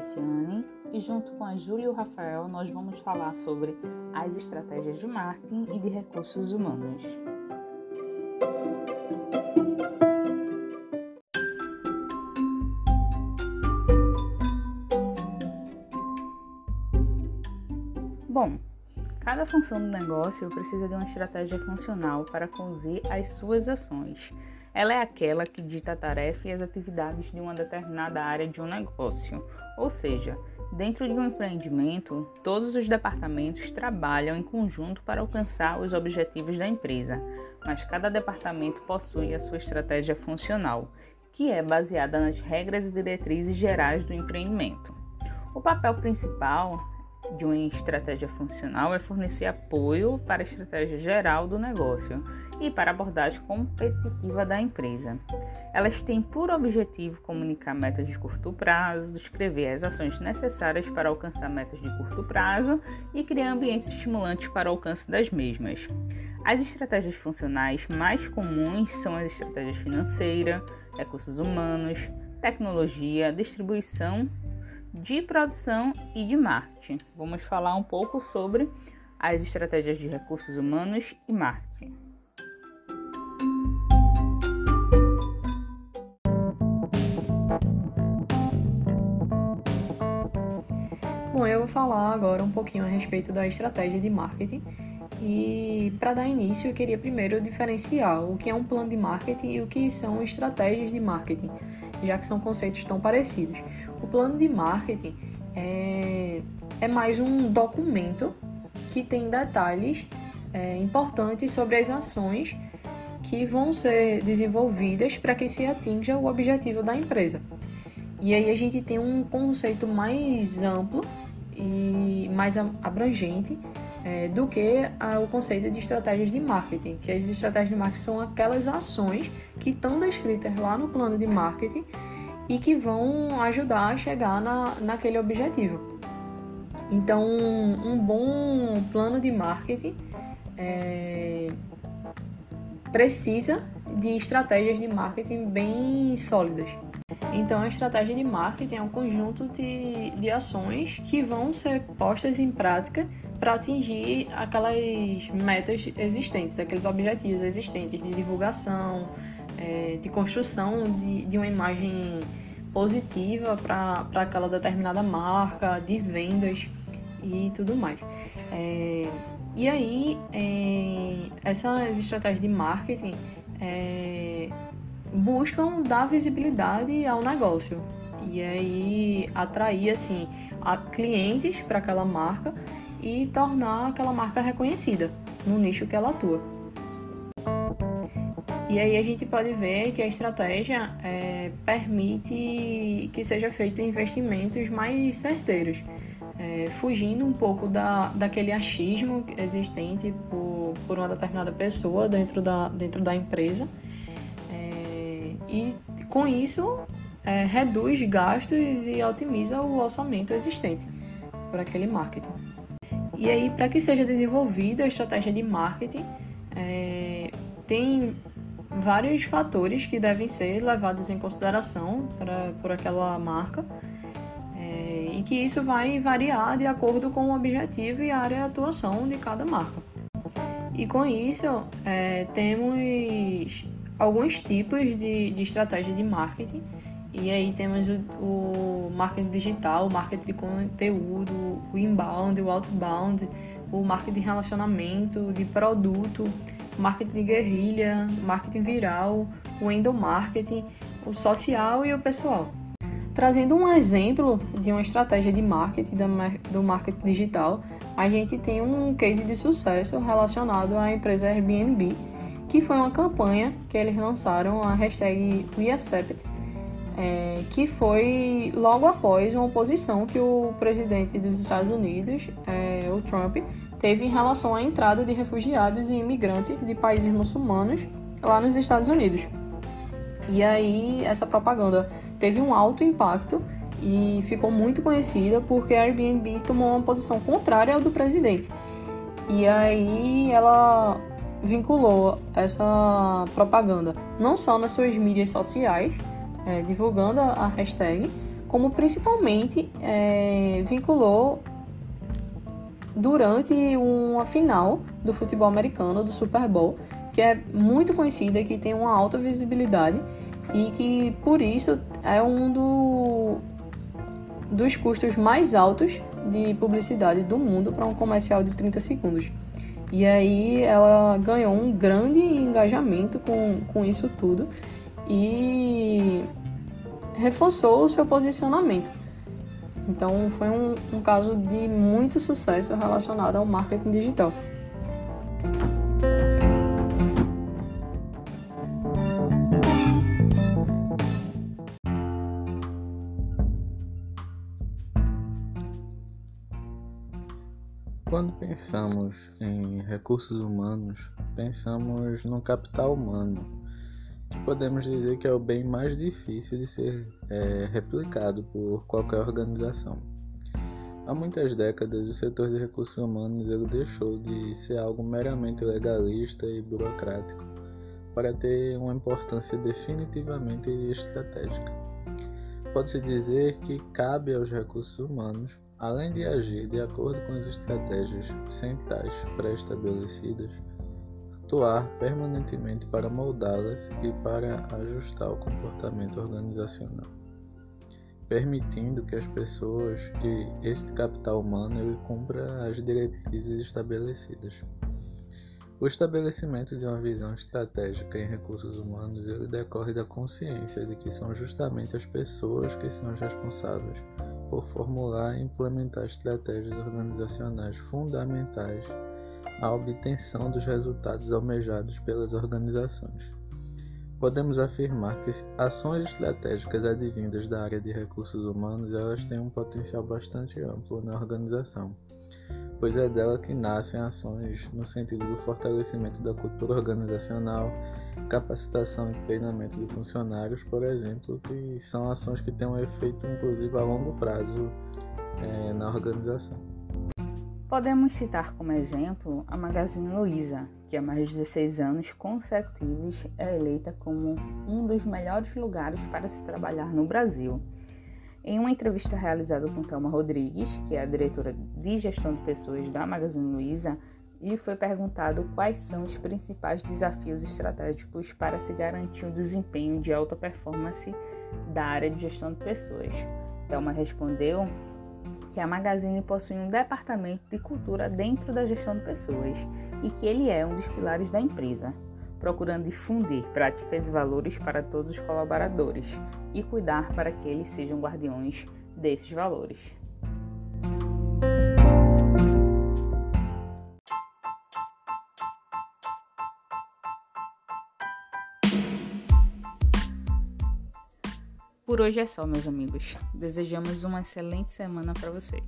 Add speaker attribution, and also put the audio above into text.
Speaker 1: Feliciane e junto com a Júlia e o Rafael nós vamos falar sobre as estratégias de marketing e de recursos humanos. Bom, cada função do negócio precisa de uma estratégia funcional para conduzir as suas ações. Ela é aquela que dita a tarefa e as atividades de uma determinada área de um negócio. Ou seja, dentro de um empreendimento, todos os departamentos trabalham em conjunto para alcançar os objetivos da empresa, mas cada departamento possui a sua estratégia funcional, que é baseada nas regras e diretrizes gerais do empreendimento. O papel principal de uma estratégia funcional é fornecer apoio para a estratégia geral do negócio e para a abordagem competitiva da empresa. Elas têm por objetivo comunicar metas de curto prazo, descrever as ações necessárias para alcançar metas de curto prazo e criar ambientes estimulantes para o alcance das mesmas. As estratégias funcionais mais comuns são as estratégias financeira, recursos humanos, tecnologia, distribuição de produção e de marketing. Vamos falar um pouco sobre as estratégias de recursos humanos e marketing.
Speaker 2: Bom, eu vou falar agora um pouquinho a respeito da estratégia de marketing. E para dar início, eu queria primeiro diferenciar o que é um plano de marketing e o que são estratégias de marketing, já que são conceitos tão parecidos. O plano de marketing é, é mais um documento que tem detalhes é, importantes sobre as ações que vão ser desenvolvidas para que se atinja o objetivo da empresa. E aí a gente tem um conceito mais amplo e mais abrangente é, do que a, o conceito de estratégias de marketing, que as estratégias de marketing são aquelas ações que estão descritas lá no plano de marketing e que vão ajudar a chegar na, naquele objetivo. Então, um bom plano de marketing é, precisa de estratégias de marketing bem sólidas. Então, a estratégia de marketing é um conjunto de, de ações que vão ser postas em prática para atingir aquelas metas existentes, aqueles objetivos existentes de divulgação, é, de construção de, de uma imagem positiva para aquela determinada marca, de vendas e tudo mais. É, e aí, é, essas estratégias de marketing é, buscam dar visibilidade ao negócio e aí atrair assim a clientes para aquela marca e tornar aquela marca reconhecida no nicho que ela atua. E aí a gente pode ver que a estratégia é, permite que seja feito investimentos mais certeiros, é, fugindo um pouco da, daquele achismo existente por, por uma determinada pessoa dentro da, dentro da empresa. É, e com isso é, reduz gastos e otimiza o orçamento existente para aquele marketing. E aí, para que seja desenvolvida a estratégia de marketing, é, tem vários fatores que devem ser levados em consideração pra, por aquela marca é, e que isso vai variar de acordo com o objetivo e a área de atuação de cada marca. E com isso, é, temos alguns tipos de, de estratégia de marketing. E aí temos o, o, marketing digital, o marketing de conteúdo, o inbound, o outbound, o marketing de relacionamento, de produto, marketing de guerrilha, marketing viral, o endomarketing, o social e o pessoal. Trazendo um exemplo de uma estratégia de marketing do marketing digital, a gente tem um case de sucesso relacionado à empresa Airbnb, que foi uma campanha que eles lançaram a hashtag WeAccept, é, que foi logo após uma oposição que o presidente dos Estados Unidos, é, o Trump, teve em relação à entrada de refugiados e imigrantes de países muçulmanos lá nos Estados Unidos. E aí essa propaganda teve um alto impacto e ficou muito conhecida porque a Airbnb tomou uma posição contrária ao do presidente. E aí ela vinculou essa propaganda não só nas suas mídias sociais, é, divulgando a hashtag, como principalmente é, vinculou durante uma final do futebol americano, do Super Bowl, que é muito conhecida, que tem uma alta visibilidade e que por isso é um do, dos custos mais altos de publicidade do mundo para um comercial de 30 segundos. E aí ela ganhou um grande engajamento com, com isso tudo e reforçou o seu posicionamento. Então foi um, um caso de muito sucesso relacionado ao marketing digital.
Speaker 3: Quando pensamos em recursos humanos, pensamos no capital humano, podemos dizer que é o bem mais difícil de ser é, replicado por qualquer organização. Há muitas décadas, o setor de recursos humanos ele deixou de ser algo meramente legalista e burocrático para ter uma importância definitivamente estratégica. Pode-se dizer que cabe aos recursos humanos Além de agir de acordo com as estratégias centrais pré-estabelecidas, atuar permanentemente para moldá-las e para ajustar o comportamento organizacional, permitindo que as pessoas, que este capital humano, ele cumpra as diretrizes estabelecidas. O estabelecimento de uma visão estratégica em recursos humanos ele decorre da consciência de que são justamente as pessoas que são as responsáveis por formular e implementar estratégias organizacionais fundamentais à obtenção dos resultados almejados pelas organizações. Podemos afirmar que ações estratégicas advindas da área de recursos humanos elas têm um potencial bastante amplo na organização pois é dela que nascem ações no sentido do fortalecimento da cultura organizacional, capacitação e treinamento de funcionários, por exemplo, que são ações que têm um efeito inclusive a longo prazo é, na organização.
Speaker 1: Podemos citar como exemplo a Magazine Luiza, que há mais de 16 anos consecutivos é eleita como um dos melhores lugares para se trabalhar no Brasil. Em uma entrevista realizada com Thelma Rodrigues, que é a diretora de gestão de pessoas da Magazine Luiza, lhe foi perguntado quais são os principais desafios estratégicos para se garantir o desempenho de alta performance da área de gestão de pessoas. Thelma respondeu que a Magazine possui um departamento de cultura dentro da gestão de pessoas e que ele é um dos pilares da empresa procurando difundir práticas e valores para todos os colaboradores e cuidar para que eles sejam guardiões desses valores. Por hoje é só, meus amigos. Desejamos uma excelente semana para vocês.